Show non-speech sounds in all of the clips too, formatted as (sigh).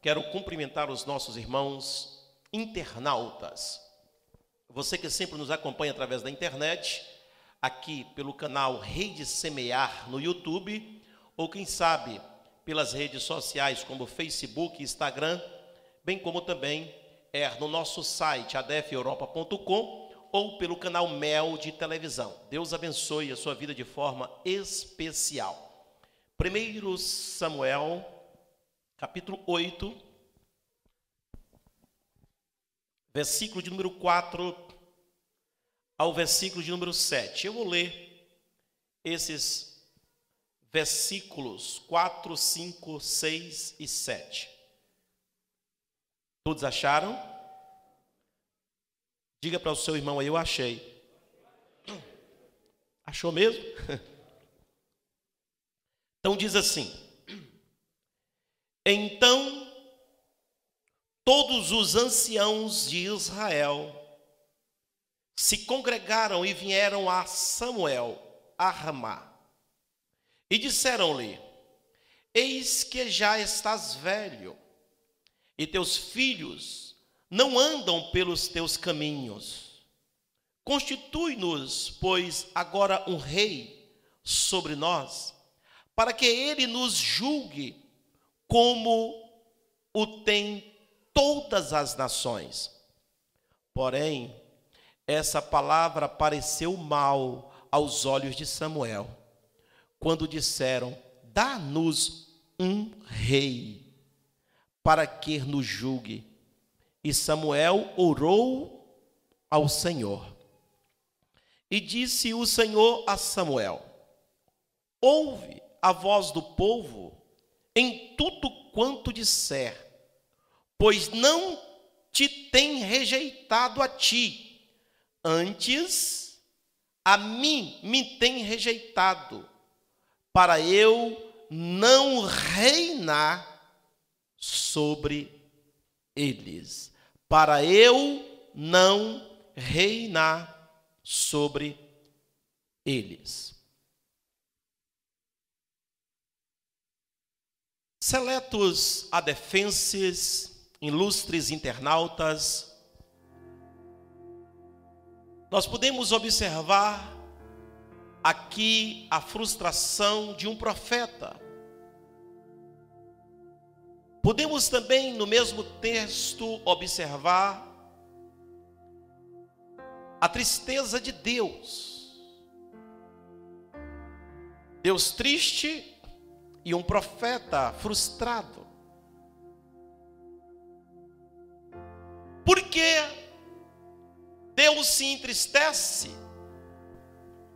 Quero cumprimentar os nossos irmãos internautas. Você que sempre nos acompanha através da internet, aqui pelo canal Rede Semear no YouTube, ou quem sabe pelas redes sociais como Facebook e Instagram, bem como também é no nosso site adefeuropa.com ou pelo canal Mel de televisão. Deus abençoe a sua vida de forma especial. 1 Samuel, capítulo 8, versículo de número 4 ao versículo de número 7. Eu vou ler esses versículos 4, 5, 6 e 7. Todos acharam? Diga para o seu irmão aí, eu achei. Achou mesmo? (laughs) Então diz assim: Então todos os anciãos de Israel se congregaram e vieram a Samuel, a Ramá, e disseram-lhe: Eis que já estás velho, e teus filhos não andam pelos teus caminhos. Constitui-nos, pois, agora um rei sobre nós para que ele nos julgue como o tem todas as nações. Porém, essa palavra pareceu mal aos olhos de Samuel, quando disseram: Dá-nos um rei, para que nos julgue. E Samuel orou ao Senhor. E disse o Senhor a Samuel: Ouve a voz do povo em tudo quanto disser, pois não te tem rejeitado a ti, antes a mim me tem rejeitado, para eu não reinar sobre eles, para eu não reinar sobre eles. Seletos adefenses, ilustres internautas, nós podemos observar aqui a frustração de um profeta. Podemos também, no mesmo texto, observar a tristeza de Deus. Deus triste e um profeta frustrado. Por que Deus se entristece?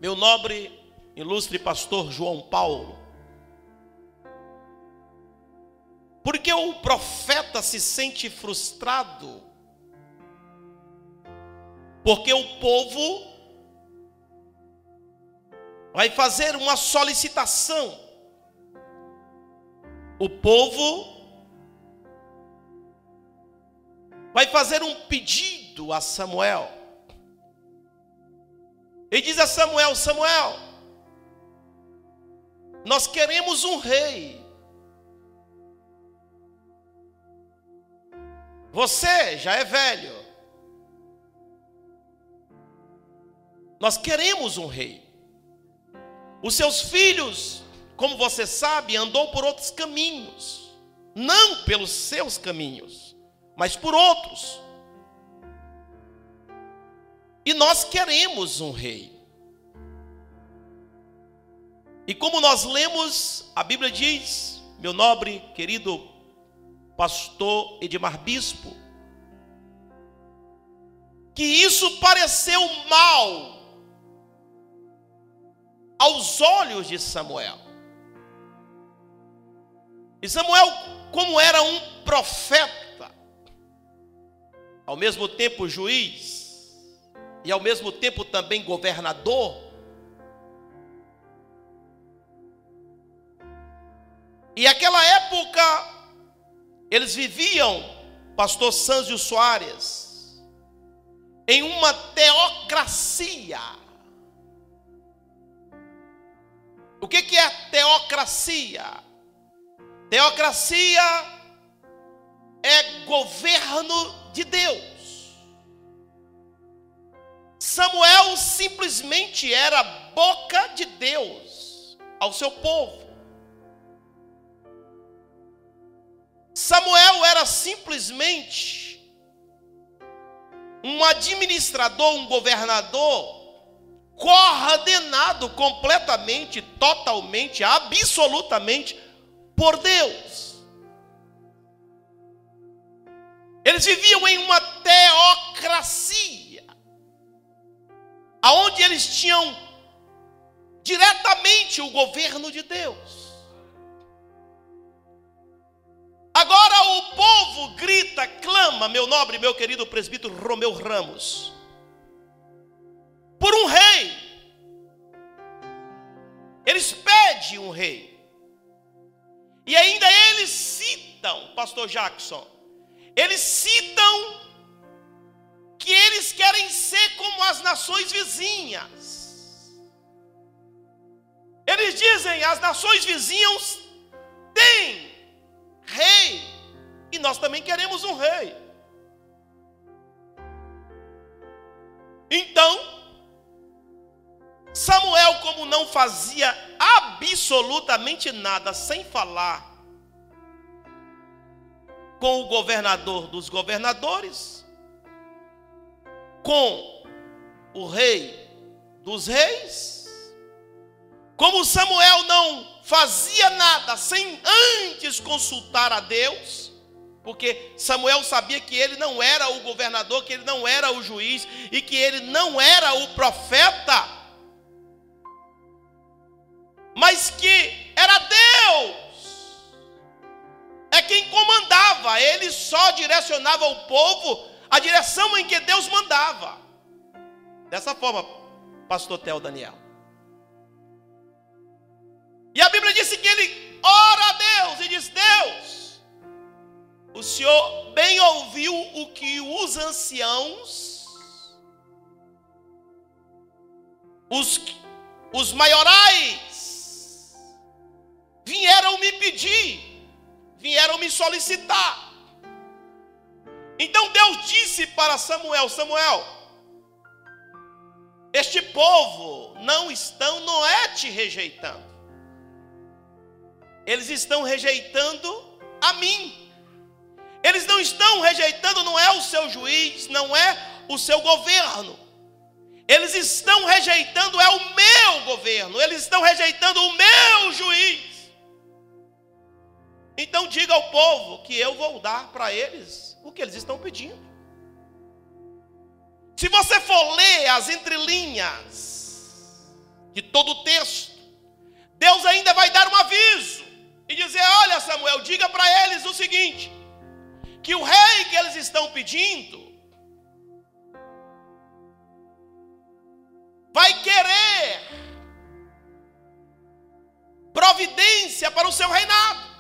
Meu nobre, ilustre pastor João Paulo. Porque o profeta se sente frustrado? Porque o povo vai fazer uma solicitação o povo vai fazer um pedido a Samuel. E diz a Samuel: Samuel, nós queremos um rei. Você já é velho. Nós queremos um rei. Os seus filhos como você sabe, andou por outros caminhos, não pelos seus caminhos, mas por outros. E nós queremos um rei. E como nós lemos, a Bíblia diz, meu nobre, querido pastor Edmar Bispo, que isso pareceu mal aos olhos de Samuel. E Samuel, como era um profeta, ao mesmo tempo juiz, e ao mesmo tempo também governador, e aquela época, eles viviam, pastor Sânzio Soares, em uma teocracia. O que, que é teocracia? Teocracia é governo de Deus. Samuel simplesmente era boca de Deus ao seu povo. Samuel era simplesmente um administrador, um governador coordenado completamente, totalmente, absolutamente por Deus. Eles viviam em uma teocracia, aonde eles tinham diretamente o governo de Deus. Agora o povo grita, clama, meu nobre, meu querido presbítero Romeu Ramos, por um rei. Eles pedem um rei. E ainda eles citam, pastor Jackson, eles citam que eles querem ser como as nações vizinhas. Eles dizem, as nações vizinhas têm rei. E nós também queremos um rei. Então, Samuel, como não fazia absolutamente nada sem falar com o governador dos governadores, com o rei dos reis, como Samuel não fazia nada sem antes consultar a Deus, porque Samuel sabia que ele não era o governador, que ele não era o juiz e que ele não era o profeta, mas que era Deus, é quem comandava, ele só direcionava o povo a direção em que Deus mandava. Dessa forma, pastor Tel Daniel. E a Bíblia disse que ele ora a Deus e diz: Deus, o Senhor bem ouviu o que os anciãos, os, os maiorais, vieram me pedir, vieram me solicitar. Então Deus disse para Samuel: Samuel, este povo não estão, não é te rejeitando eles estão rejeitando a mim. Eles não estão rejeitando, não é o seu juiz, não é o seu governo. Eles estão rejeitando, é o meu governo. Eles estão rejeitando o meu juiz. Então diga ao povo que eu vou dar para eles o que eles estão pedindo. Se você for ler as entrelinhas de todo o texto, Deus ainda vai dar um aviso e dizer: Olha, Samuel, diga para eles o seguinte: que o rei que eles estão pedindo vai querer providência para o seu reinado.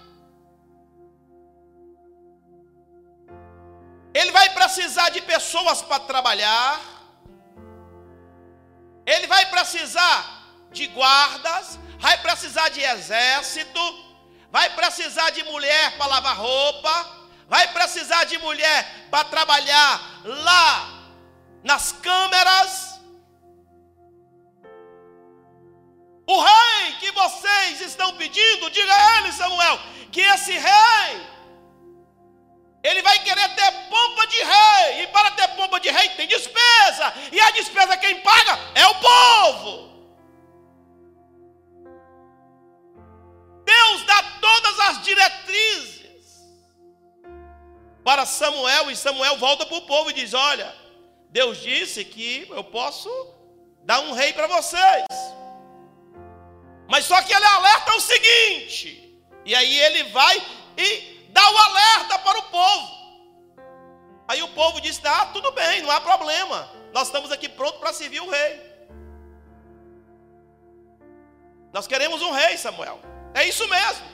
Ele vai precisar de pessoas para trabalhar. Ele vai precisar de guardas, vai precisar de exército, vai precisar de mulher para lavar roupa, vai precisar de mulher para trabalhar lá nas câmeras. O rei que vocês estão pedindo, diga a ele, Samuel, que esse rei, ele vai querer ter pompa de rei, e para ter pompa de rei tem despesa, e a despesa quem paga é o povo. Deus dá todas as diretrizes para Samuel, e Samuel volta para o povo e diz: Olha, Deus disse que eu posso dar um rei para vocês. Mas só que ele alerta o seguinte, e aí ele vai e dá o alerta para o povo. Aí o povo diz: Ah, tudo bem, não há problema, nós estamos aqui prontos para servir o rei. Nós queremos um rei, Samuel. É isso mesmo.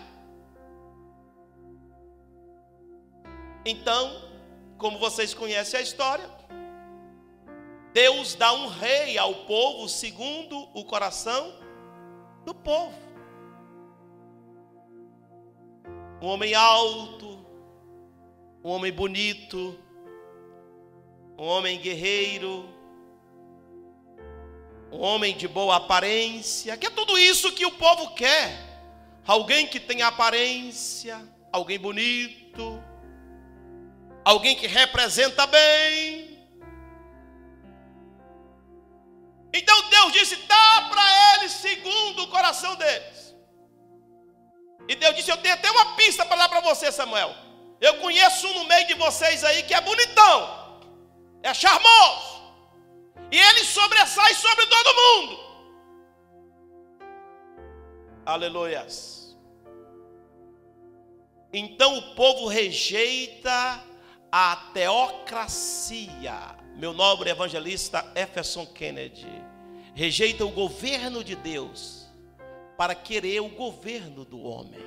Então, como vocês conhecem a história, Deus dá um rei ao povo segundo o coração do povo. Um homem alto, um homem bonito, um homem guerreiro, um homem de boa aparência, que é tudo isso que o povo quer. Alguém que tem aparência, alguém bonito, alguém que representa bem. Então Deus disse: dá para eles segundo o coração deles. E Deus disse: Eu tenho até uma pista para dar para você, Samuel. Eu conheço um no meio de vocês aí que é bonitão, é charmoso, e ele sobressai sobre todo mundo. Aleluias. Então o povo rejeita a teocracia. Meu nobre evangelista Efferson Kennedy rejeita o governo de Deus para querer o governo do homem.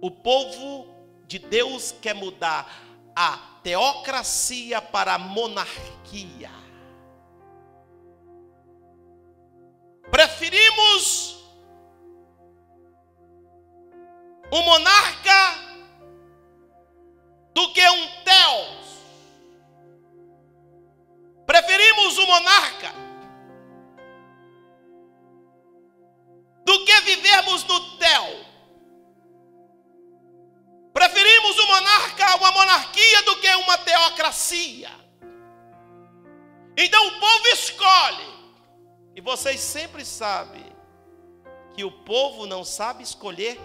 O povo de Deus quer mudar a teocracia para a monarquia. Preferimos um monarca do que um Deus. Preferimos um monarca no Tel. Preferimos um monarca, uma monarquia, do que uma teocracia. Então o povo escolhe. E vocês sempre sabem que o povo não sabe escolher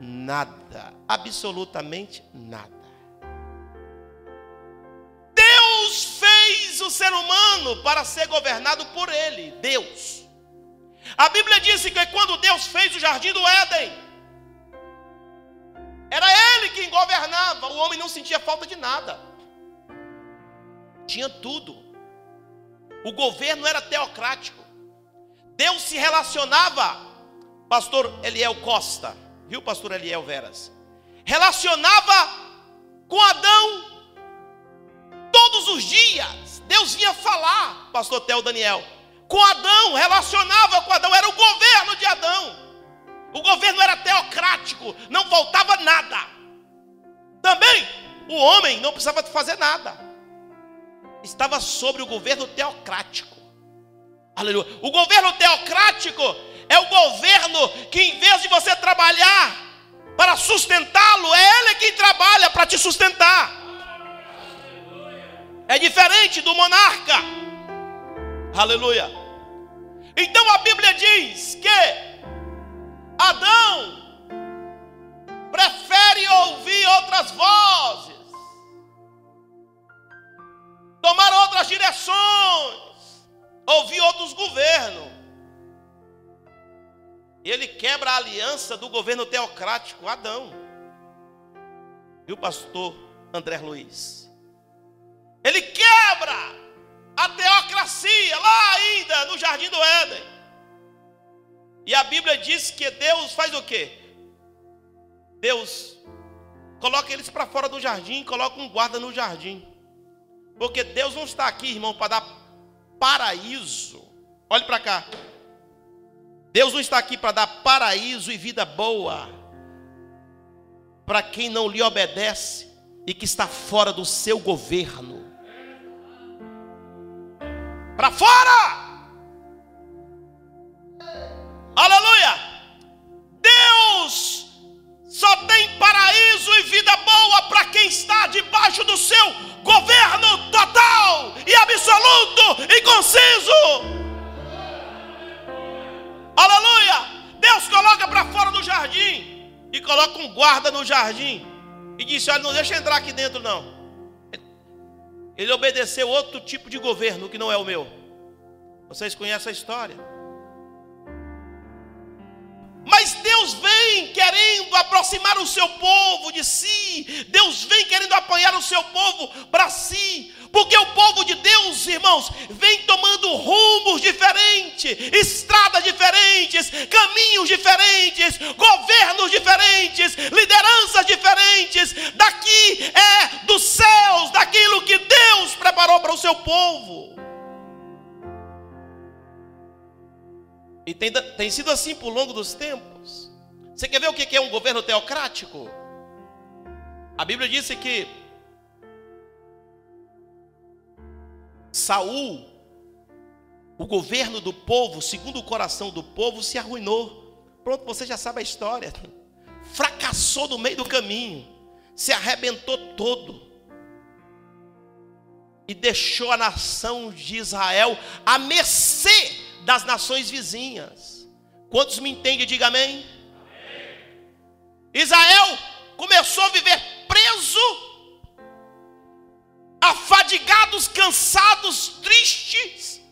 nada, absolutamente nada. Deus fez o ser humano para ser governado por ele, Deus. A Bíblia diz que quando Deus fez o jardim do Éden, era ele quem governava, o homem não sentia falta de nada. Tinha tudo. O governo era teocrático. Deus se relacionava, pastor Eliel Costa, viu, pastor Eliel Veras? Relacionava com Adão todos os dias. Deus vinha falar, pastor Tel Daniel, com Adão, relacionava com Adão, era o governo de Adão. O governo era teocrático, não faltava nada. Também o homem não precisava fazer nada. Estava sobre o governo teocrático. Aleluia. O governo teocrático é o governo que em vez de você trabalhar para sustentá-lo, é ele quem trabalha para te sustentar. É diferente do monarca. Aleluia. Então a Bíblia diz que Adão prefere ouvir outras vozes, tomar outras direções, ouvir outros governos. E ele quebra a aliança do governo teocrático, Adão. Viu, pastor André Luiz? Ele quebra a teocracia lá ainda no jardim do Éden. E a Bíblia diz que Deus faz o quê? Deus coloca eles para fora do jardim, coloca um guarda no jardim. Porque Deus não está aqui, irmão, para dar paraíso. Olhe para cá. Deus não está aqui para dar paraíso e vida boa para quem não lhe obedece e que está fora do seu governo. Para fora! Aleluia! Deus só tem paraíso e vida boa para quem está debaixo do seu governo total e absoluto e conciso. Aleluia! Deus coloca para fora do jardim e coloca um guarda no jardim e disse: Olha, não deixa entrar aqui dentro, não. Ele obedeceu outro tipo de governo que não é o meu. Vocês conhecem a história? Mas Deus vem querendo aproximar o seu povo de si. Deus vem querendo apanhar o seu povo para si. Porque o povo de Deus, irmãos, vem tomando rumos diferentes, estradas diferentes, caminhos diferentes, governos diferentes, lideranças diferentes. Daqui é dos céus, daquilo que Deus preparou para o seu povo. E tem, tem sido assim por longo dos tempos. Você quer ver o que é um governo teocrático? A Bíblia disse que Saul, o governo do povo, segundo o coração do povo, se arruinou. Pronto, você já sabe a história. Fracassou no meio do caminho, se arrebentou todo e deixou a nação de Israel à mercê das nações vizinhas. Quantos me entendem? Diga amém. Israel começou a viver preso afadigados, cansados, tristes,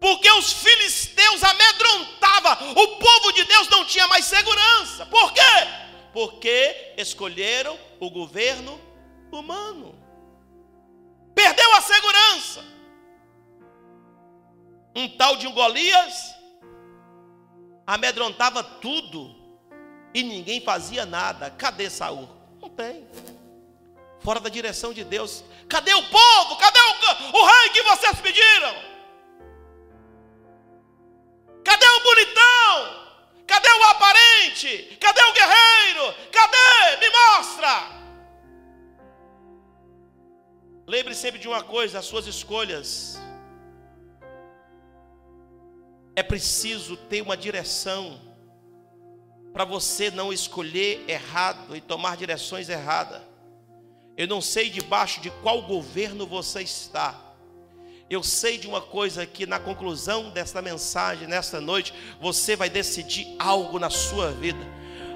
porque os filisteus amedrontavam, o povo de Deus não tinha mais segurança. Por quê? Porque escolheram o governo humano, perdeu a segurança. Um tal de um Golias amedrontava tudo e ninguém fazia nada. Cadê Saul? Não tem fora da direção de Deus. Cadê o povo? Cadê o, o rei que vocês pediram? Cadê o bonitão? Cadê o aparente? Cadê o guerreiro? Cadê? Me mostra. Lembre sempre de uma coisa: as suas escolhas. É preciso ter uma direção para você não escolher errado e tomar direções erradas. Eu não sei debaixo de qual governo você está. Eu sei de uma coisa que na conclusão desta mensagem, nesta noite, você vai decidir algo na sua vida.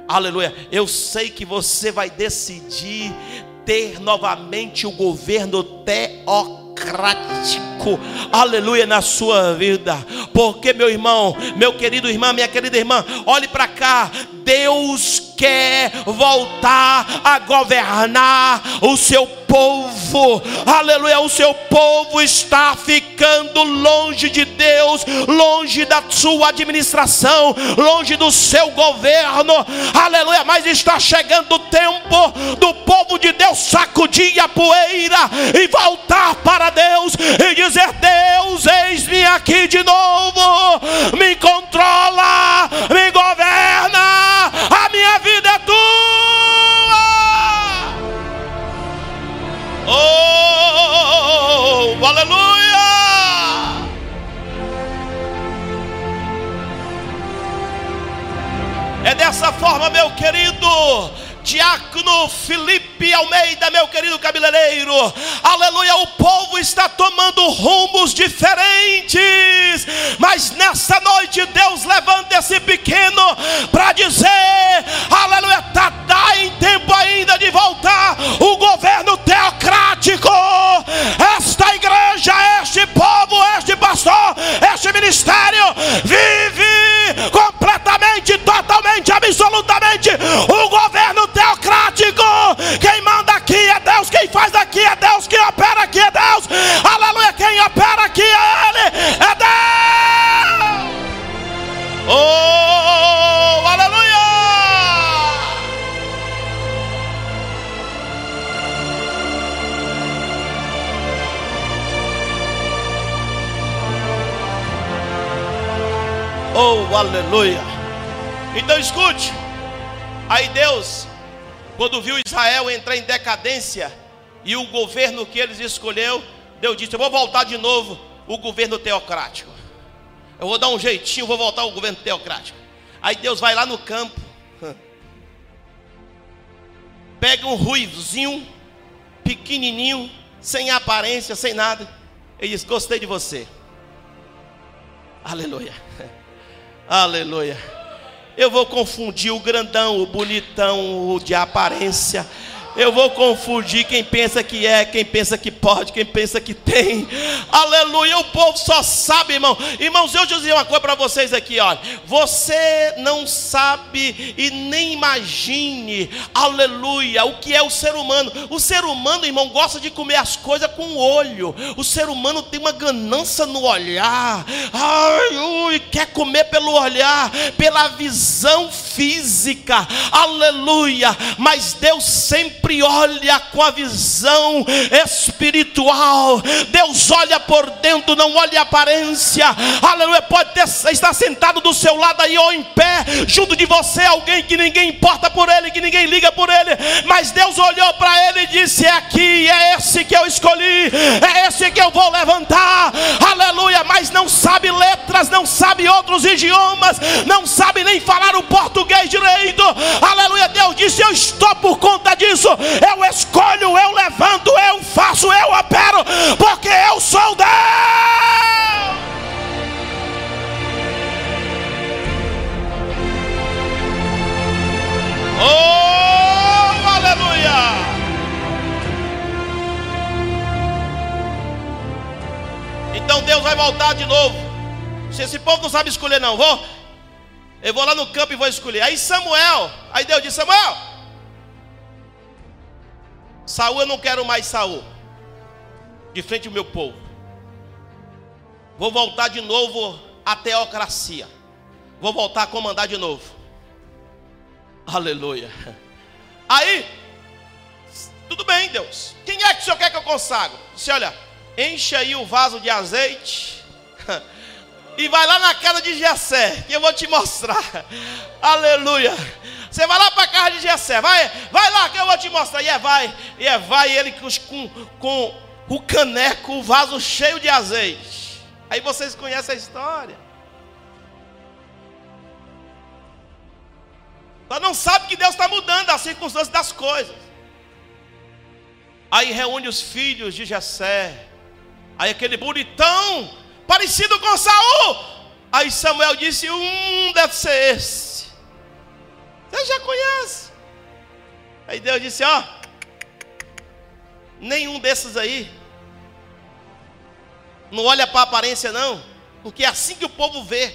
Aleluia. Eu sei que você vai decidir ter novamente o governo teocrático. Aleluia na sua vida. Porque meu irmão, meu querido irmão, minha querida irmã, olhe para cá. Deus quer voltar a governar o seu povo, aleluia. O seu povo está ficando longe de Deus, longe da sua administração, longe do seu governo, aleluia. Mas está chegando o tempo do povo de Deus sacudir a poeira e voltar para Deus e dizer: Deus, eis-me aqui de novo, me controla, me governa, a minha vida é tua. Oh, aleluia! É dessa forma, meu querido Diácono Felipe Almeida, meu querido cabeleireiro, aleluia. O povo está tomando rumos diferentes, mas nessa noite Deus levanta esse pequeno para dizer, aleluia, tá, tá em tempo ainda de voltar o governo teocrático. Esta igreja, este povo, este pastor, este ministério vive completamente, totalmente, absolutamente o governo teocrático. Quem manda aqui é Deus, quem faz aqui é Deus, quem opera aqui é Deus. Aleluia. Então escute. Aí Deus quando viu Israel entrar em decadência e o governo que eles escolheu, Deus disse: Eu vou voltar de novo o governo teocrático. Eu vou dar um jeitinho, vou voltar ao governo teocrático. Aí Deus vai lá no campo, (laughs) pega um ruivozinho, pequenininho, sem aparência, sem nada, e diz: Gostei de você. Aleluia. (laughs) Aleluia. Eu vou confundir o grandão, o bonitão, o de aparência. Eu vou confundir quem pensa que é, quem pensa que pode, quem pensa que tem. Aleluia, o povo só sabe, irmão. Irmãos, eu dizer uma coisa para vocês aqui, olha. Você não sabe e nem imagine, aleluia, o que é o ser humano. O ser humano, irmão, gosta de comer as coisas com o olho. O ser humano tem uma ganância no olhar. Ai, ui, quer comer pelo olhar, pela visão física. Aleluia. Mas Deus sempre olha com a visão espiritual. Deus olha por dentro, não olha a aparência. Aleluia. Pode ter, estar sentado do seu lado aí ou em pé, junto de você, alguém que ninguém importa por ele, que ninguém liga por ele. Mas Deus olhou para ele e disse: É aqui, é esse que eu escolhi, é esse que eu vou levantar. Aleluia. Mas não sabe letras, não sabe outros idiomas, não sabe nem falar o português direito. Aleluia. Deus disse: Eu estou por conta disso. Eu escolho, eu levanto, eu faço, eu opero, porque eu sou Deus. Oh, aleluia! Então Deus vai voltar de novo. Se esse povo não sabe escolher, não, vou. Eu vou lá no campo e vou escolher. Aí Samuel, aí Deus disse: Samuel, Saul, eu não quero mais Saul de frente ao meu povo. Vou voltar de novo à teocracia. Vou voltar a comandar de novo. Aleluia. Aí, tudo bem, Deus. Quem é que o Senhor quer que eu consagre? Você olha, enche aí o vaso de azeite. (laughs) E vai lá na casa de Jessé, que eu vou te mostrar. (laughs) Aleluia. Você vai lá para a casa de Jessé, vai, vai lá que eu vou te mostrar. E é vai, e é vai ele com, com o caneco, o vaso cheio de azeite. Aí vocês conhecem a história. Nós não sabe que Deus está mudando as circunstâncias das coisas. Aí reúne os filhos de Jessé. Aí aquele bonitão, parecido com Saul. Aí Samuel disse: Hum, deve ser esse. Você já conhece. Aí Deus disse: Ó, nenhum desses aí não olha para a aparência, não, porque é assim que o povo vê.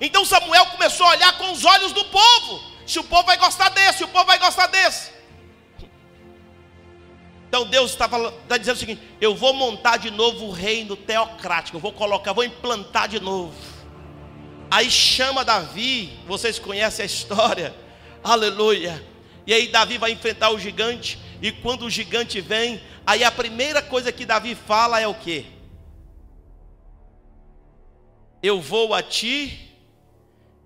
Então Samuel começou a olhar com os olhos do povo. Se o povo vai gostar desse, o povo vai gostar desse. Então Deus está, está dizendo o seguinte: eu vou montar de novo o reino teocrático, eu vou colocar, vou implantar de novo. Aí chama Davi, vocês conhecem a história, (laughs) aleluia. E aí Davi vai enfrentar o gigante, e quando o gigante vem, aí a primeira coisa que Davi fala é o que? Eu vou a ti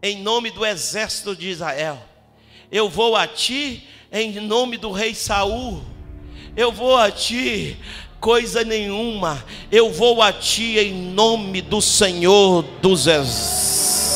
em nome do exército de Israel. Eu vou a ti em nome do rei Saul. Eu vou a ti coisa nenhuma. Eu vou a ti em nome do Senhor dos exércitos.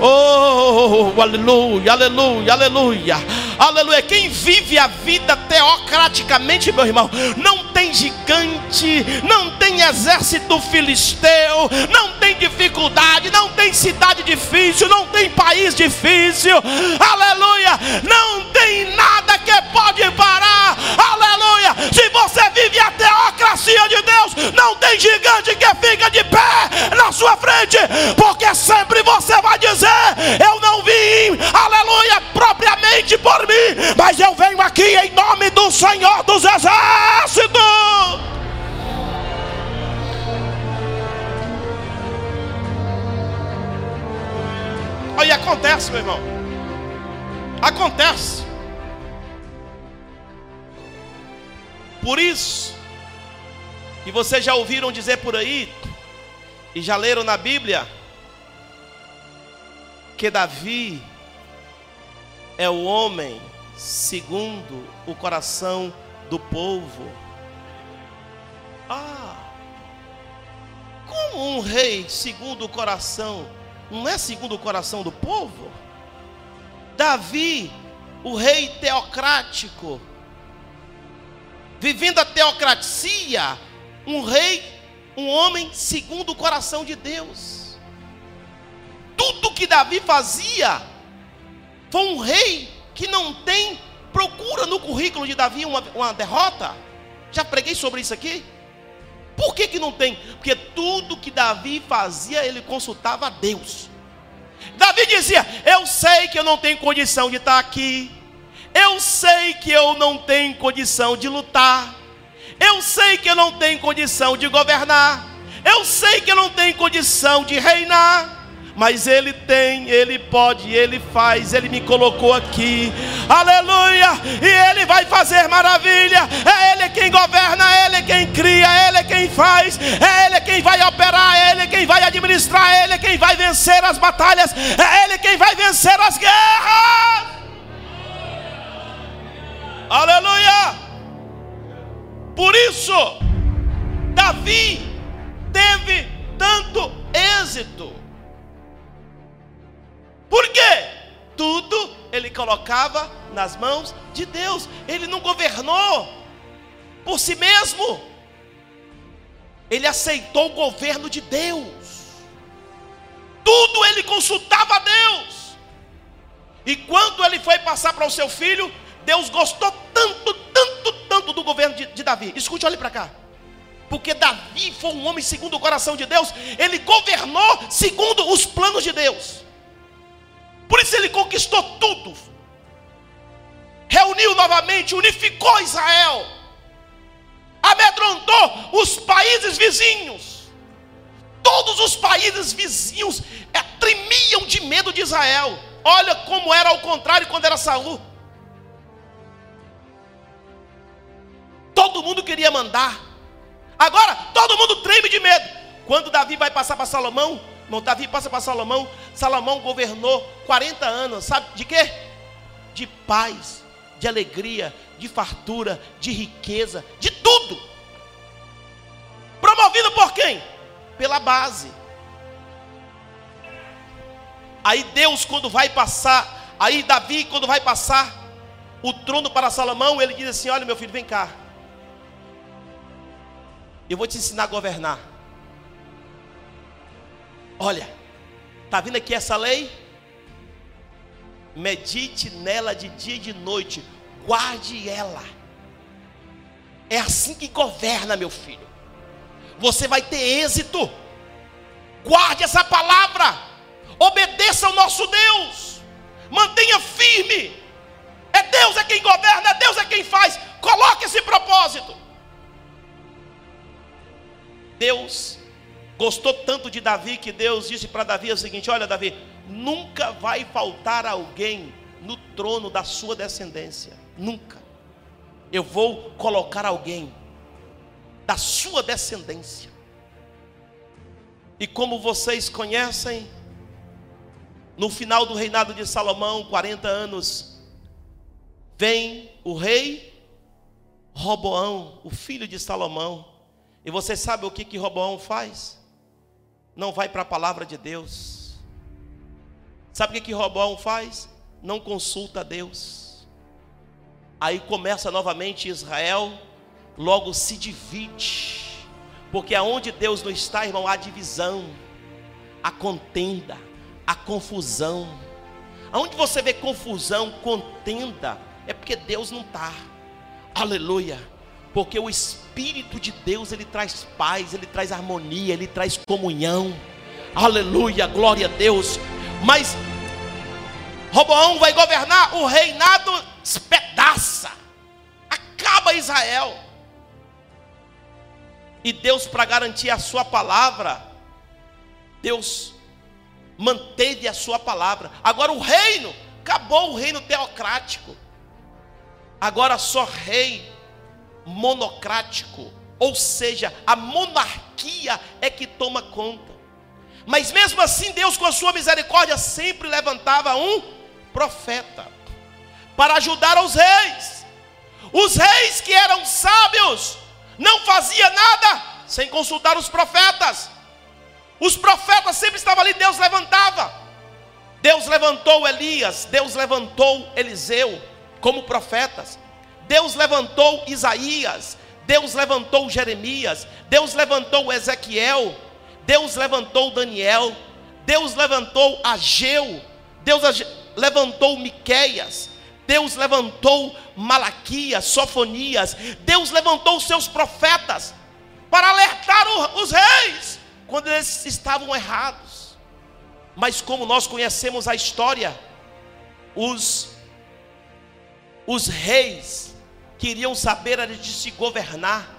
Oh, aleluia, aleluia, aleluia. Aleluia. Quem vive a vida teocraticamente, meu irmão, não tem gigante, não tem exército filisteu, não tem dificuldade, não tem cidade difícil, não tem país difícil. Aleluia. Não tem nada que pode parar. Aleluia. Se você vive a teocracia de Deus, não tem gigante que fica de pé na sua frente, porque sempre você vai dizer: Eu não vim, aleluia, propriamente por mim, mas eu venho aqui em nome do Senhor dos Exércitos. Aí acontece, meu irmão. Acontece. Por isso, que vocês já ouviram dizer por aí, e já leram na Bíblia, que Davi é o homem segundo o coração do povo. Ah, como um rei segundo o coração, não é segundo o coração do povo? Davi, o rei teocrático, vivendo a teocracia, um rei, um homem segundo o coração de Deus. Tudo que Davi fazia, foi um rei que não tem, procura no currículo de Davi uma, uma derrota. Já preguei sobre isso aqui. Por que, que não tem? Porque tudo que Davi fazia, ele consultava a Deus. Davi dizia: Eu sei que eu não tenho condição de estar aqui. Eu sei que eu não tenho condição de lutar. Eu sei que eu não tenho condição de governar. Eu sei que eu não tenho condição de reinar. Mas Ele tem, Ele pode, Ele faz, Ele me colocou aqui, aleluia, e Ele vai fazer maravilha, é Ele quem governa, é Ele quem cria, é Ele quem faz, é Ele quem vai operar, é Ele quem vai administrar, é Ele quem vai vencer as batalhas, é Ele quem vai vencer as guerras, aleluia, por isso, Davi teve tanto êxito. Por quê? Tudo ele colocava nas mãos de Deus. Ele não governou por si mesmo. Ele aceitou o governo de Deus. Tudo ele consultava a Deus. E quando ele foi passar para o seu filho, Deus gostou tanto, tanto, tanto do governo de, de Davi. Escute, olhe para cá. Porque Davi foi um homem segundo o coração de Deus, ele governou segundo os planos de Deus. Por isso ele conquistou tudo. Reuniu novamente, unificou Israel. Amedrontou os países vizinhos. Todos os países vizinhos é, tremiam de medo de Israel. Olha como era ao contrário quando era Saul. Todo mundo queria mandar. Agora todo mundo treme de medo. Quando Davi vai passar para Salomão, Irmão, Davi passa para Salomão. Salomão governou 40 anos. Sabe de quê? De paz, de alegria, de fartura, de riqueza, de tudo. Promovido por quem? Pela base. Aí Deus, quando vai passar, aí Davi, quando vai passar o trono para Salomão, ele diz assim: Olha, meu filho, vem cá. Eu vou te ensinar a governar. Olha, está vindo aqui essa lei? Medite nela de dia e de noite, guarde ela. É assim que governa, meu filho. Você vai ter êxito. Guarde essa palavra. Obedeça ao nosso Deus. Mantenha firme. É Deus é quem governa, é Deus é quem faz. Coloque esse propósito. Deus Gostou tanto de Davi que Deus disse para Davi o seguinte: Olha, Davi, nunca vai faltar alguém no trono da sua descendência. Nunca. Eu vou colocar alguém da sua descendência. E como vocês conhecem, no final do reinado de Salomão, 40 anos, vem o rei Roboão, o filho de Salomão. E você sabe o que que Roboão faz? não vai para a palavra de Deus. Sabe o que, que Roboão faz? Não consulta a Deus. Aí começa novamente Israel, logo se divide. Porque aonde Deus não está, irmão, há divisão, há contenda, há confusão. Aonde você vê confusão, contenda, é porque Deus não está. Aleluia porque o Espírito de Deus ele traz paz, ele traz harmonia, ele traz comunhão. Aleluia, glória a Deus. Mas Roboão vai governar, o reinado espedaça, acaba Israel. E Deus, para garantir a sua palavra, Deus manteve a sua palavra. Agora o reino, acabou o reino teocrático. Agora só rei monocrático, ou seja, a monarquia é que toma conta. Mas mesmo assim, Deus, com a sua misericórdia, sempre levantava um profeta para ajudar os reis. Os reis que eram sábios não faziam nada sem consultar os profetas. Os profetas sempre estavam ali, Deus levantava. Deus levantou Elias, Deus levantou Eliseu como profetas. Deus levantou Isaías, Deus levantou Jeremias, Deus levantou Ezequiel, Deus levantou Daniel, Deus levantou Ageu, Deus levantou Miqueias, Deus levantou Malaquias, Sofonias, Deus levantou seus profetas para alertar os reis quando eles estavam errados. Mas como nós conhecemos a história, os os reis queriam saber era de se governar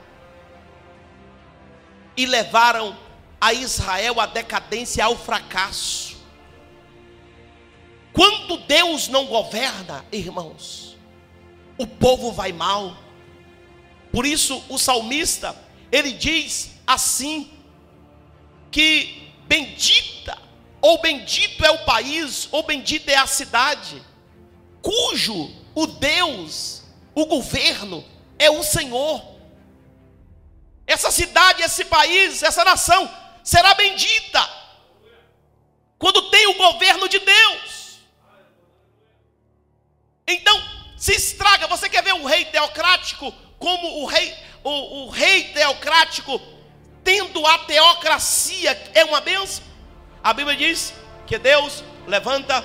e levaram a Israel à decadência, ao fracasso. Quando Deus não governa, irmãos, o povo vai mal. Por isso o salmista, ele diz assim que bendita ou bendito é o país, ou bendita é a cidade, cujo o Deus, o governo é o Senhor. Essa cidade, esse país, essa nação será bendita quando tem o governo de Deus. Então, se estraga. Você quer ver um rei teocrático como o rei, o, o rei teocrático tendo a teocracia é uma benção? A Bíblia diz que Deus levanta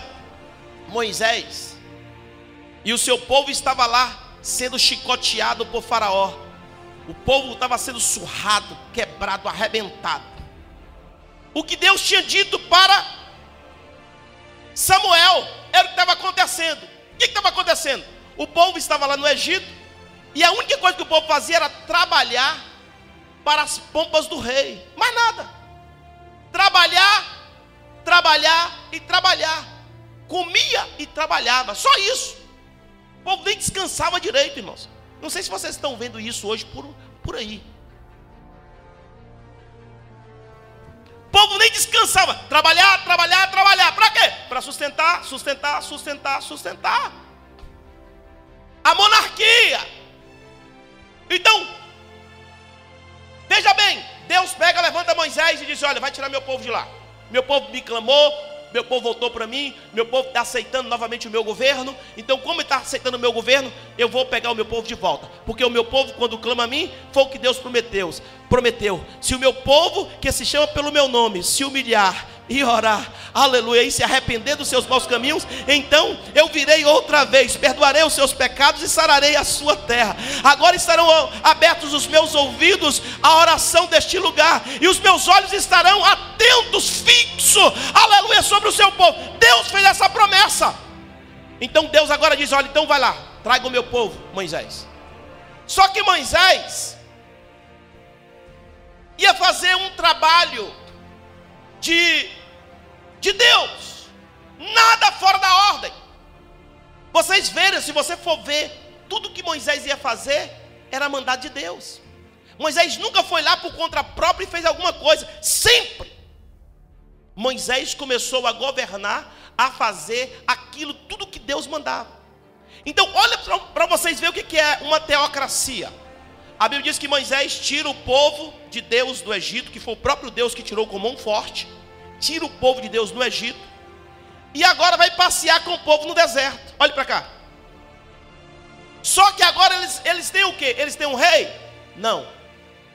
Moisés e o seu povo estava lá sendo chicoteado por Faraó. O povo estava sendo surrado, quebrado, arrebentado. O que Deus tinha dito para Samuel era o que estava acontecendo. O que estava acontecendo? O povo estava lá no Egito e a única coisa que o povo fazia era trabalhar para as pompas do rei. Mais nada. Trabalhar, trabalhar e trabalhar. Comia e trabalhava. Só isso. O povo nem descansava direito, irmãos. Não sei se vocês estão vendo isso hoje por, por aí. O povo nem descansava. Trabalhar, trabalhar, trabalhar. Para quê? Para sustentar, sustentar, sustentar, sustentar. A monarquia. Então, veja bem, Deus pega, levanta Moisés e diz: Olha, vai tirar meu povo de lá. Meu povo me clamou, meu povo voltou para mim, meu povo está aceitando novamente o meu governo. Então, como está aceitando o meu governo, eu vou pegar o meu povo de volta. Porque o meu povo, quando clama a mim, foi o que Deus prometeu. Prometeu. Se o meu povo, que se chama pelo meu nome, se humilhar e orar, aleluia, e se arrepender dos seus maus caminhos, então eu virei outra vez, perdoarei os seus pecados e sararei a sua terra. Agora estarão abertos os meus ouvidos à oração deste lugar, e os meus olhos estarão atentos, fixos, aleluia, sobre o seu povo. Deus fez essa promessa. Então Deus agora diz: olha, então vai lá, traga o meu povo, Moisés. Só que Moisés ia fazer um trabalho de, de Deus, nada fora da ordem. Vocês verem, se você for ver, tudo que Moisés ia fazer era mandado de Deus. Moisés nunca foi lá por conta própria e fez alguma coisa, sempre. Moisés começou a governar, a fazer aquilo, tudo que Deus mandava. Então, olha para vocês verem o que é uma teocracia. A Bíblia diz que Moisés tira o povo de Deus do Egito, que foi o próprio Deus que tirou com mão forte, tira o povo de Deus no Egito, e agora vai passear com o povo no deserto. Olhe para cá. Só que agora eles, eles têm o que? Eles têm um rei? Não.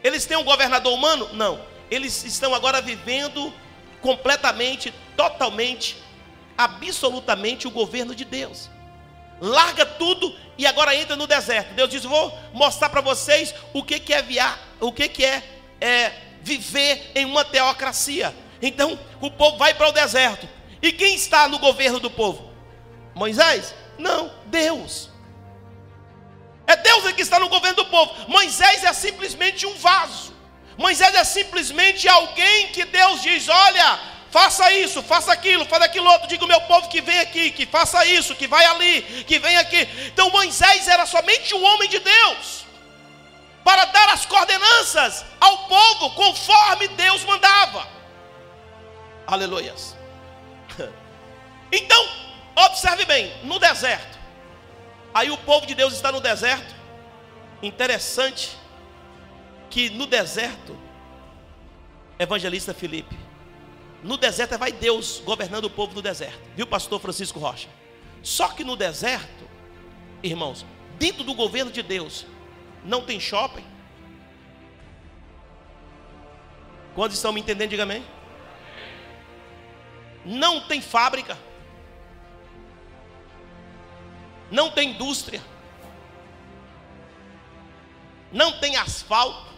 Eles têm um governador humano? Não. Eles estão agora vivendo completamente, totalmente, absolutamente o governo de Deus larga tudo e agora entra no deserto. Deus diz: Vou mostrar para vocês o que, que é viar, o que, que é, é viver em uma teocracia. Então o povo vai para o deserto. E quem está no governo do povo? Moisés? Não, Deus. É Deus que está no governo do povo. Moisés é simplesmente um vaso. Moisés é simplesmente alguém que Deus diz: Olha, faça isso, faça aquilo, faça aquilo outro. Diga o meu povo que vem aqui, que faça isso, que vai ali, que vem aqui. Então Moisés era somente um homem de Deus para dar as coordenanças ao povo conforme Deus mandava. Aleluias. (laughs) Então, observe bem, no deserto. Aí o povo de Deus está no deserto. Interessante que no deserto, evangelista Felipe, no deserto vai Deus governando o povo no deserto. Viu, pastor Francisco Rocha? Só que no deserto, irmãos, dentro do governo de Deus, não tem shopping. Quantos estão me entendendo? Diga amém. Não tem fábrica. Não tem indústria. Não tem asfalto.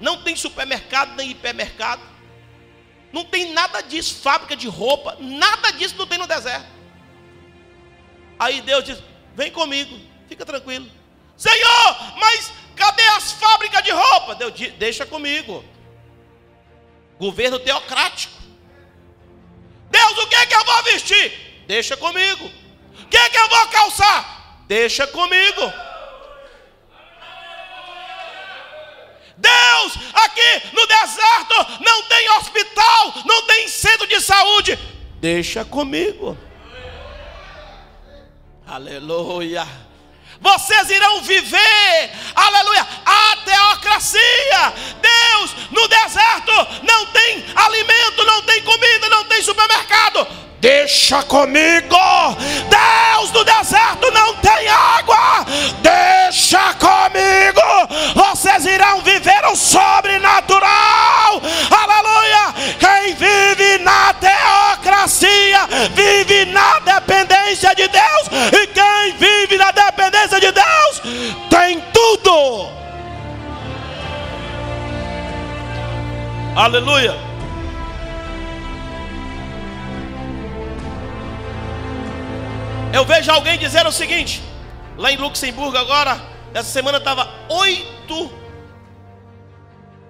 Não tem supermercado nem hipermercado. Não tem nada disso, fábrica de roupa, nada disso não tem no deserto. Aí Deus diz: Vem comigo, fica tranquilo. Senhor, mas cadê as fábricas de roupa? Deus, deixa comigo. Governo teocrático. Deus, o que é que eu vou vestir? Deixa comigo. O que é que eu vou calçar? Deixa comigo. Deus, aqui no deserto não tem hospital, não tem centro de saúde. Deixa comigo. Aleluia. Vocês irão viver, aleluia, a teocracia. Deus, no deserto não tem alimento, não tem comida, não tem supermercado. Deixa comigo. Deus no deserto não tem água. De Deus. E quem vive na dependência de Deus tem tudo. Aleluia. Eu vejo alguém dizer o seguinte, lá em Luxemburgo agora, essa semana estava oito,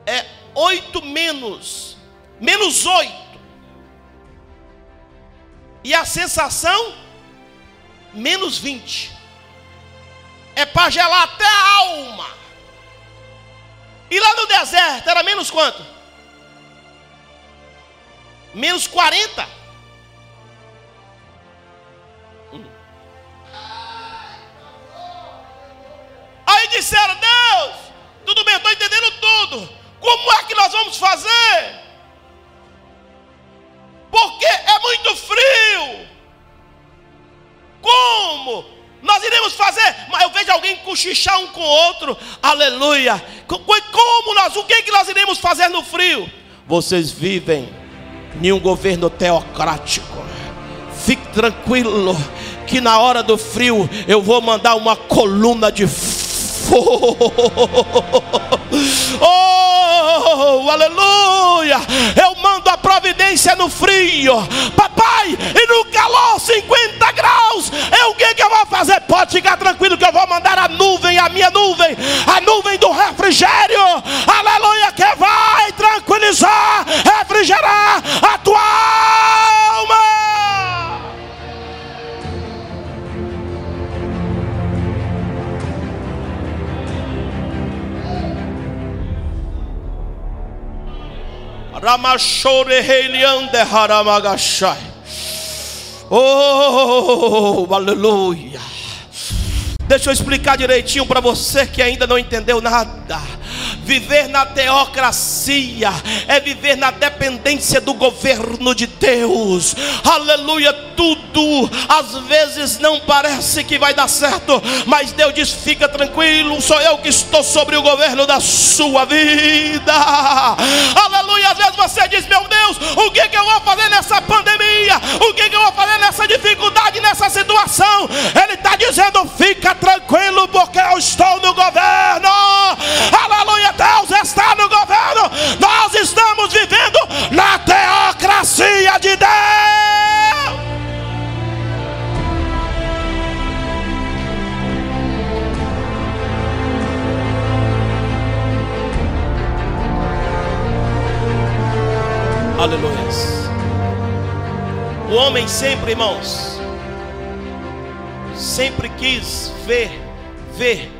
é oito menos, menos oito. E a sensação, menos vinte. É para gelar até a alma. E lá no deserto era menos quanto? Menos quarenta. Aí disseram: Deus, tudo bem, estou entendendo tudo. Como é que nós vamos fazer? Porque é muito frio. Como? Nós iremos fazer, mas eu vejo alguém cochichar um com o outro, aleluia. Como nós, o que, é que nós iremos fazer no frio? Vocês vivem em um governo teocrático. Fique tranquilo, que na hora do frio eu vou mandar uma coluna de (laughs) Oh, aleluia! Eu mando a providência no frio, papai, e no calor 50 fazer? Pode ficar tranquilo que eu vou mandar a nuvem, a minha nuvem, a nuvem do refrigério, aleluia, que vai tranquilizar, refrigerar a tua alma. Ramashore Heliande Haramagashai. Oh, aleluia. Deixa eu explicar direitinho para você que ainda não entendeu nada. Viver na teocracia é viver na dependência do governo de Deus. Aleluia, tudo às vezes não parece que vai dar certo, mas Deus diz: fica tranquilo, sou eu que estou sobre o governo da sua vida. Aleluia, às vezes você diz: meu Deus, o que, que eu vou fazer nessa pandemia? O que, que eu vou fazer nessa dificuldade, nessa situação? Ele está dizendo: fica tranquilo, porque eu estou no governo. Aleluia, Deus está no governo. Nós estamos vivendo na teocracia de Deus. Aleluia. O homem sempre, irmãos, sempre quis ver, ver,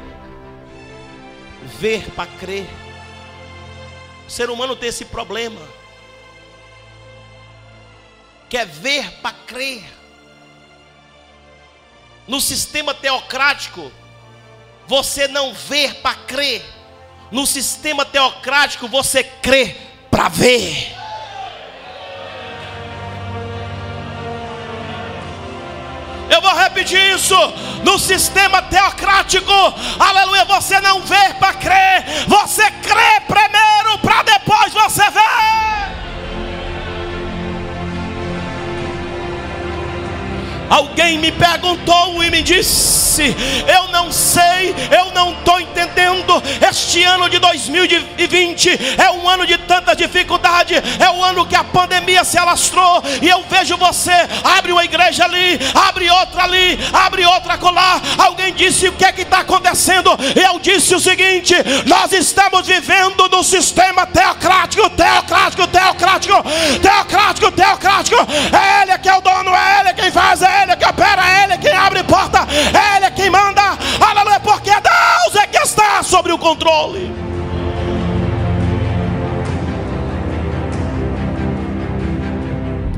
ver para crer. O ser humano tem esse problema. Quer ver para crer. No sistema teocrático, você não vê para crer. No sistema teocrático, você crê para ver. Eu vou repetir isso. No sistema teocrático, aleluia, você não vê para crer, você crê primeiro para depois você ver. Alguém me perguntou e me disse: Eu não sei, eu não estou entendendo este ano de 2020 é um ano de tanta dificuldade, é o ano que a pandemia se alastrou, e eu vejo você, abre uma igreja ali, abre outra ali, abre outra colar. Alguém disse o que é que está acontecendo? Eu disse o seguinte: nós estamos vivendo no sistema teocrático, teocrático, teocrático, teocrático, teocrático. É Ele que é o dono, é Ele quem faz, é Ele que opera, é Ele quem abre porta, é Ele quem manda. Aleluia, porque Deus é que está sobre o controle.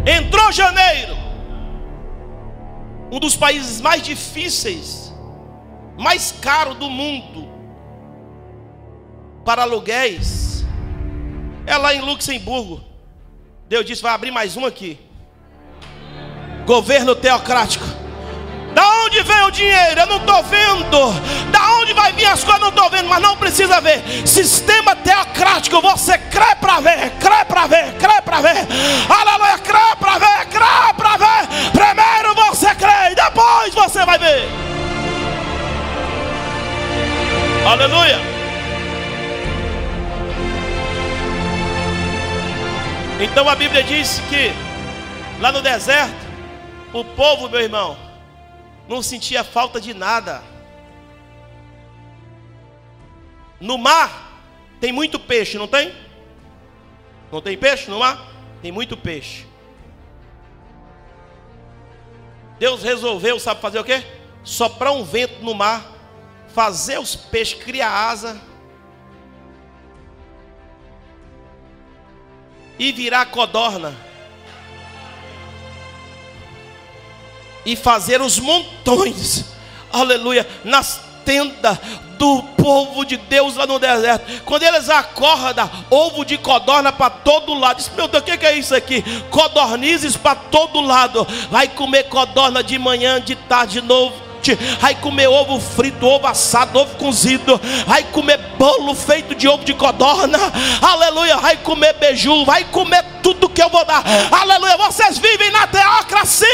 Entrou janeiro, um dos países mais difíceis, mais caro do mundo para aluguéis, é lá em Luxemburgo. Deus disse: vai abrir mais um aqui. Governo teocrático. Da onde vem o dinheiro? Eu não estou vendo. Da onde vai vir as coisas? Eu não estou vendo, mas não precisa ver. Sistema teocrático, você crê para ver, crê para ver, crê para ver. Aleluia, crê para ver, crê para ver. Primeiro você crê, e depois você vai ver. Aleluia. Então a Bíblia diz que lá no deserto, o povo, meu irmão, não sentia falta de nada. No mar tem muito peixe, não tem? Não tem peixe no mar? Tem muito peixe. Deus resolveu, sabe fazer o quê? Soprar um vento no mar, fazer os peixes criar asa e virar codorna. E fazer os montões, aleluia, nas tendas do povo de Deus lá no deserto. Quando eles acordam, ovo de codorna para todo lado. Diz, meu Deus, o que é isso aqui? Codornizes para todo lado. Vai comer codorna de manhã, de tarde de novo vai comer ovo frito, ovo assado, ovo cozido, vai comer bolo feito de ovo de codorna, aleluia, vai comer beiju, vai comer tudo que eu vou dar, aleluia. Vocês vivem na teocracia,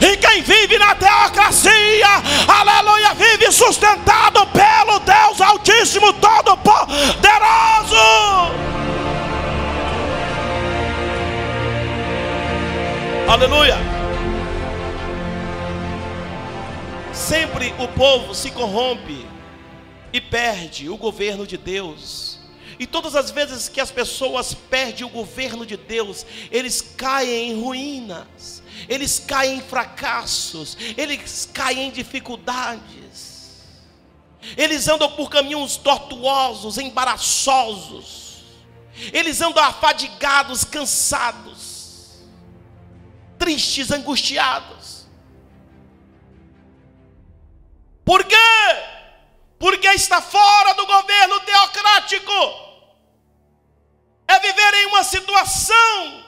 e quem vive na teocracia, aleluia, vive sustentado pelo Deus Altíssimo, Todo-Poderoso. Aleluia. Sempre o povo se corrompe e perde o governo de Deus. E todas as vezes que as pessoas perdem o governo de Deus, eles caem em ruínas, eles caem em fracassos, eles caem em dificuldades. Eles andam por caminhos tortuosos, embaraçosos. Eles andam afadigados, cansados, tristes, angustiados. Por quê? Porque está fora do governo teocrático. É viver em uma situação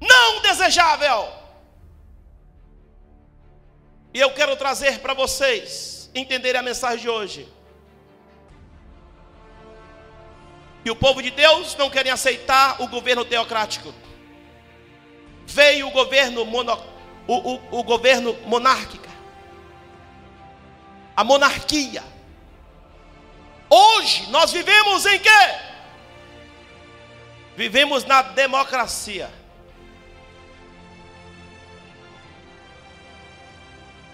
não desejável. E eu quero trazer para vocês entenderem a mensagem de hoje. E o povo de Deus não querem aceitar o governo teocrático. Veio o governo mono, o, o, o governo monárquico a monarquia. Hoje nós vivemos em quê? Vivemos na democracia.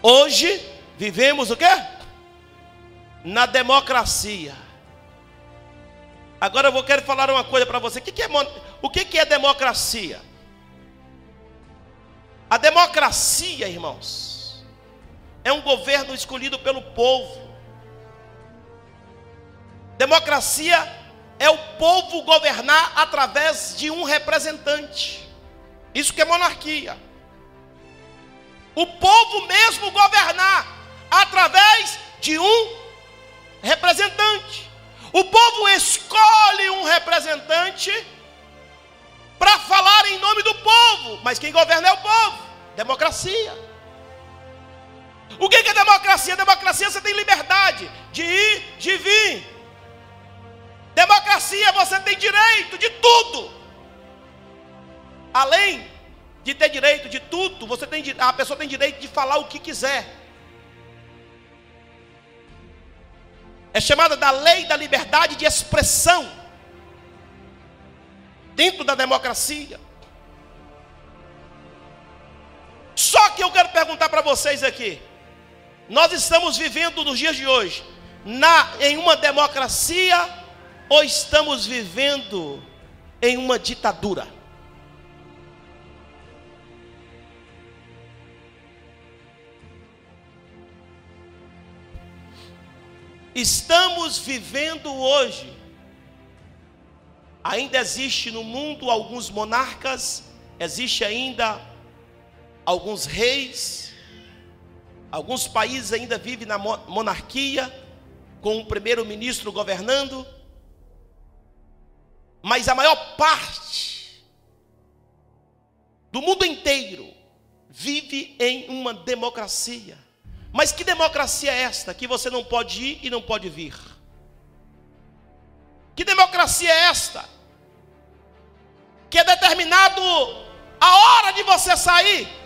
Hoje vivemos o quê? Na democracia. Agora eu vou querer falar uma coisa para você. O que, que é, o que, que é democracia? A democracia, irmãos, é um governo escolhido pelo povo. Democracia é o povo governar através de um representante. Isso que é monarquia. O povo mesmo governar através de um representante. O povo escolhe um representante para falar em nome do povo, mas quem governa é o povo. Democracia. O que é democracia? Democracia você tem liberdade de ir, de vir. Democracia você tem direito de tudo. Além de ter direito de tudo, você tem, a pessoa tem direito de falar o que quiser. É chamada da lei da liberdade de expressão dentro da democracia. Só que eu quero perguntar para vocês aqui: nós estamos vivendo nos dias de hoje na, em uma democracia ou estamos vivendo em uma ditadura? Estamos vivendo hoje. Ainda existe no mundo alguns monarcas, existe ainda alguns reis, alguns países ainda vivem na monarquia, com um primeiro-ministro governando, mas a maior parte do mundo inteiro vive em uma democracia. Mas que democracia é esta que você não pode ir e não pode vir? Que democracia é esta? Que é determinado a hora de você sair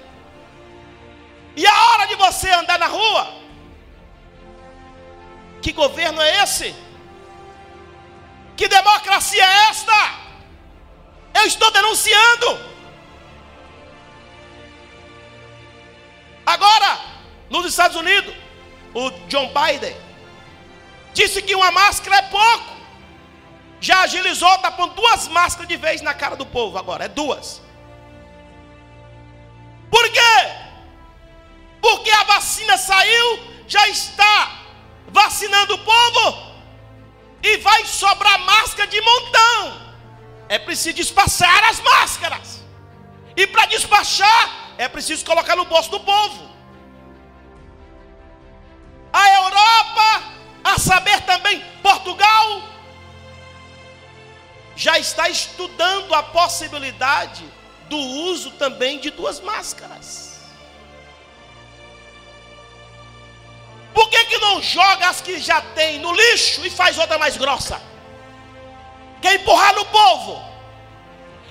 e a hora de você andar na rua. Que governo é esse? Que democracia é esta? Eu estou denunciando. Agora, nos Estados Unidos, o John Biden disse que uma máscara é pouco. Já agilizou, está pondo duas máscaras de vez na cara do povo agora, é duas. Saiu, já está vacinando o povo e vai sobrar máscara de montão. É preciso despachar as máscaras. E para despachar, é preciso colocar no bolso do povo. A Europa, a saber também Portugal, já está estudando a possibilidade do uso também de duas máscaras. Por que, que não joga as que já tem no lixo e faz outra mais grossa? Quer empurrar no povo?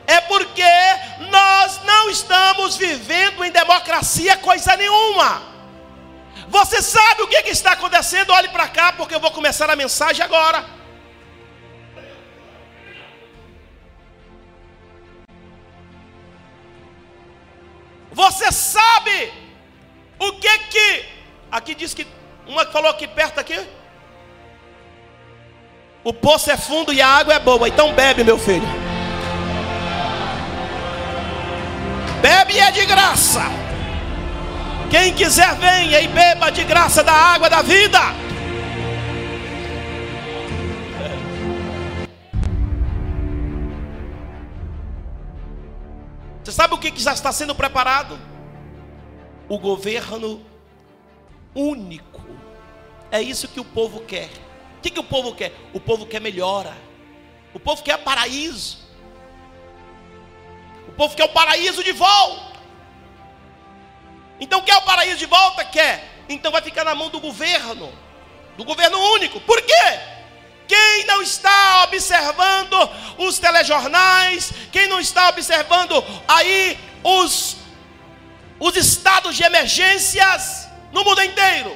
É porque nós não estamos vivendo em democracia coisa nenhuma. Você sabe o que, que está acontecendo? Olhe para cá, porque eu vou começar a mensagem agora. Você sabe o que que aqui diz que uma que falou aqui perto aqui? O poço é fundo e a água é boa, então bebe, meu filho. Bebe e é de graça. Quem quiser, venha e beba de graça da água da vida. Você sabe o que já está sendo preparado? O governo único. É isso que o povo quer. O que, que o povo quer? O povo quer melhora. O povo quer paraíso. O povo quer o paraíso de volta. Então quer o paraíso de volta? Quer. Então vai ficar na mão do governo, do governo único. Por quê? Quem não está observando os telejornais, quem não está observando aí os, os estados de emergências no mundo inteiro,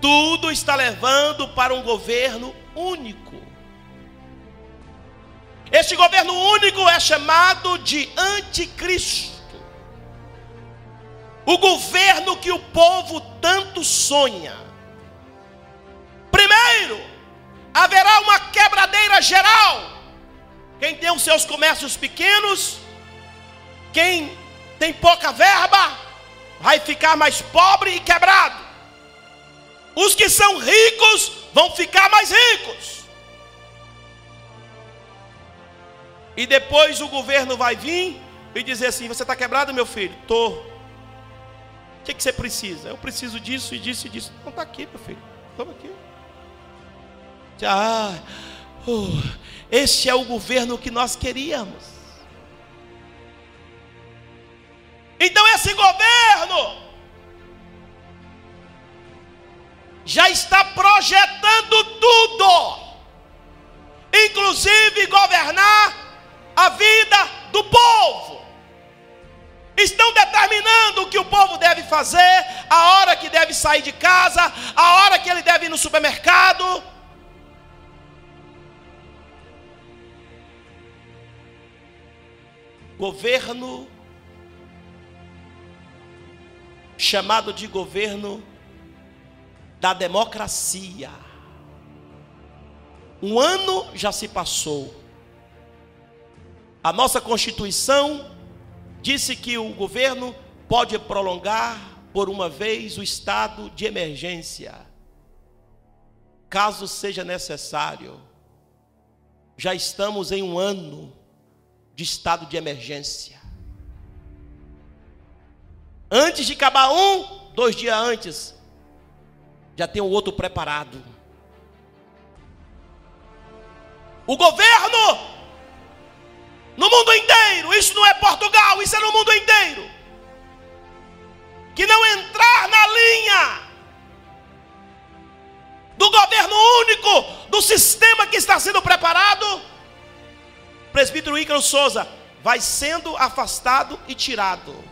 tudo está levando para um governo único. Este governo único é chamado de anticristo o governo que o povo tanto sonha. Primeiro, haverá uma quebradeira geral. Quem tem os seus comércios pequenos, quem tem pouca verba, vai ficar mais pobre e quebrado. Os que são ricos vão ficar mais ricos. E depois o governo vai vir e dizer assim: Você está quebrado, meu filho? Estou. O que, que você precisa? Eu preciso disso e disso e disso. Não está aqui, meu filho. Toma aqui. Ah, uh, este é o governo que nós queríamos. Então esse governo já está projetando tudo, inclusive governar a vida do povo. Estão determinando o que o povo deve fazer, a hora que deve sair de casa, a hora que ele deve ir no supermercado. Governo chamado de governo da democracia. Um ano já se passou. A nossa Constituição disse que o governo pode prolongar por uma vez o estado de emergência, caso seja necessário. Já estamos em um ano de estado de emergência. Antes de acabar um, dois dias antes, já tem o outro preparado. O governo, no mundo inteiro, isso não é Portugal, isso é no mundo inteiro, que não entrar na linha do governo único, do sistema que está sendo preparado, presbítero Ícaro Souza vai sendo afastado e tirado.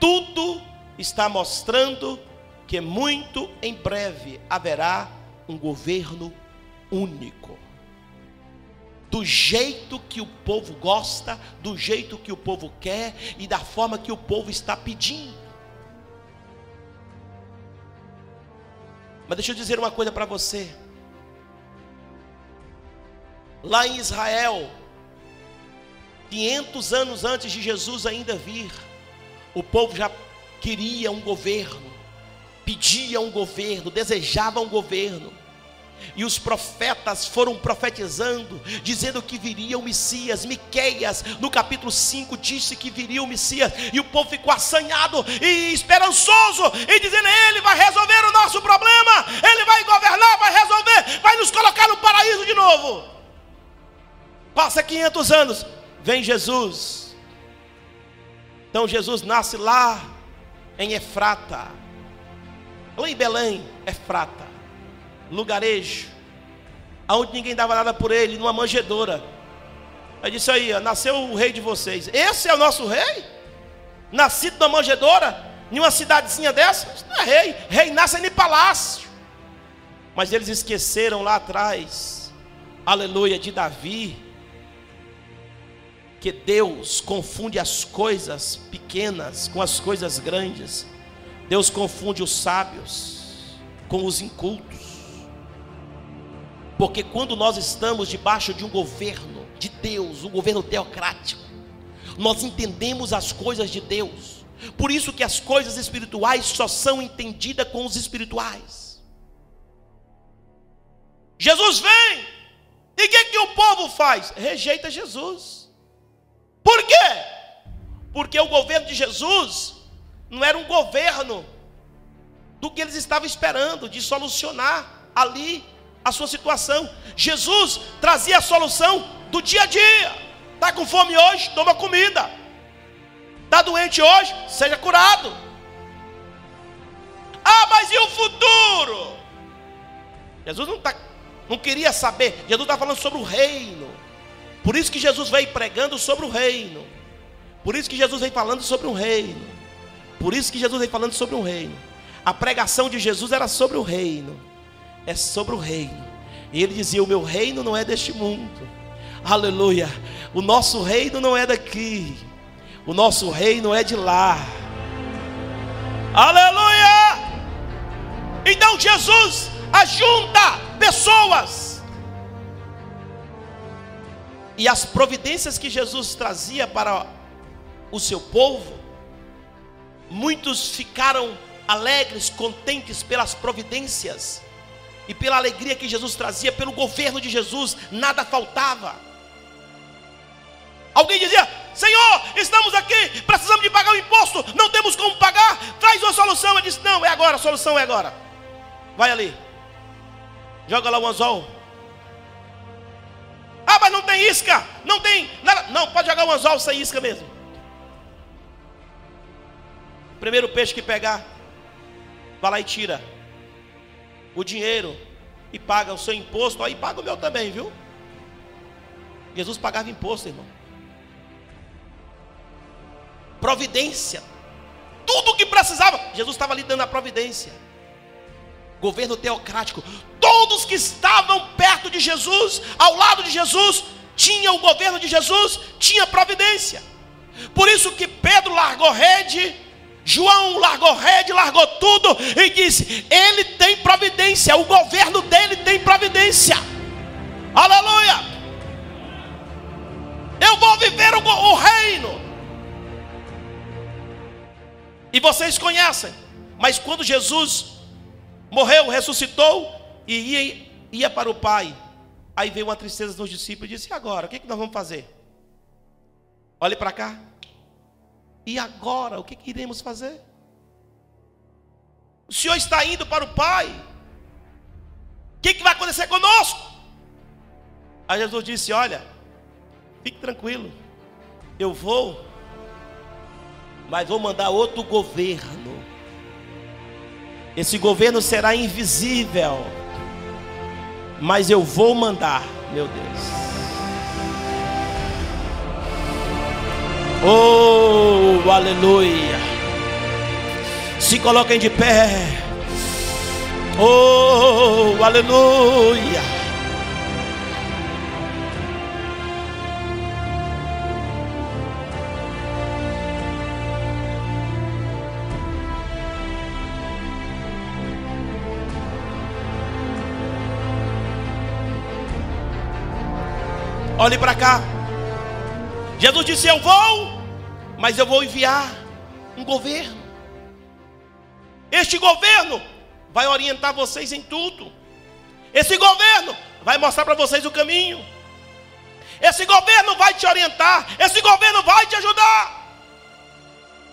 Tudo está mostrando que muito em breve haverá um governo único. Do jeito que o povo gosta, do jeito que o povo quer e da forma que o povo está pedindo. Mas deixa eu dizer uma coisa para você. Lá em Israel, 500 anos antes de Jesus ainda vir, o povo já queria um governo pedia um governo, desejava um governo. E os profetas foram profetizando, dizendo que viria o Messias. Miqueias, no capítulo 5, disse que viria o Messias. E o povo ficou assanhado e esperançoso, e dizendo: Ele vai resolver o nosso problema, Ele vai governar, vai resolver, vai nos colocar no paraíso de novo. Passa 500 anos, vem Jesus. Então Jesus nasce lá em Efrata Lá em Belém, Efrata, lugarejo, aonde ninguém dava nada por ele, numa manjedoura. Aí disse aí, ó, nasceu o rei de vocês. Esse é o nosso rei? Nascido numa manjedoura? Em uma cidadezinha dessa? Não é rei. Rei nasce em palácio. Mas eles esqueceram lá atrás, aleluia, de Davi, que Deus confunde as coisas pequenas com as coisas grandes. Deus confunde os sábios com os incultos. Porque quando nós estamos debaixo de um governo de Deus, um governo teocrático, nós entendemos as coisas de Deus. Por isso que as coisas espirituais só são entendidas com os espirituais. Jesus vem, e o que, que o povo faz? Rejeita Jesus. Por quê? Porque o governo de Jesus não era um governo do que eles estavam esperando, de solucionar ali a sua situação. Jesus trazia a solução do dia a dia. Está com fome hoje? Toma comida. Está doente hoje? Seja curado. Ah, mas e o futuro? Jesus não, tá, não queria saber. Jesus está falando sobre o reino. Por isso que Jesus veio pregando sobre o reino. Por isso que Jesus veio falando sobre o reino. Por isso que Jesus vem falando sobre um reino. A pregação de Jesus era sobre o reino. É sobre o reino. E ele dizia: O meu reino não é deste mundo. Aleluia. O nosso reino não é daqui. O nosso reino é de lá. Aleluia. Então Jesus ajunta pessoas. E as providências que Jesus trazia para o seu povo Muitos ficaram alegres, contentes pelas providências e pela alegria que Jesus trazia, pelo governo de Jesus, nada faltava. Alguém dizia: Senhor, estamos aqui, precisamos de pagar o imposto, não temos como pagar, traz uma solução. Ele disse: Não, é agora, a solução é agora. Vai ali, joga lá o anzol. Ah, mas não tem isca, não tem nada. Não, pode jogar o anzol sem isca mesmo. Primeiro peixe que pegar, vai lá e tira o dinheiro e paga o seu imposto, aí paga o meu também, viu? Jesus pagava imposto, irmão. Providência. Tudo o que precisava, Jesus estava ali dando a providência. Governo teocrático. Todos que estavam perto de Jesus, ao lado de Jesus, tinha o governo de Jesus, tinha providência. Por isso que Pedro largou rede, João largou rede, largou tudo e disse: Ele tem providência, o governo dele tem providência. Aleluia! Eu vou viver o, o reino. E vocês conhecem, mas quando Jesus morreu, ressuscitou e ia, ia para o Pai, aí veio uma tristeza nos discípulos e disse: E agora? O que, é que nós vamos fazer? Olhe para cá. E agora? O que, que iremos fazer? O Senhor está indo para o Pai. O que, que vai acontecer conosco? Aí Jesus disse: Olha, fique tranquilo, eu vou mas vou mandar outro governo. Esse governo será invisível, mas eu vou mandar, meu Deus. Oh, aleluia. Se coloquem de pé. Oh, aleluia. Olhe para cá. Jesus disse: Eu vou, mas eu vou enviar um governo. Este governo vai orientar vocês em tudo. Esse governo vai mostrar para vocês o caminho. Esse governo vai te orientar. Esse governo vai te ajudar.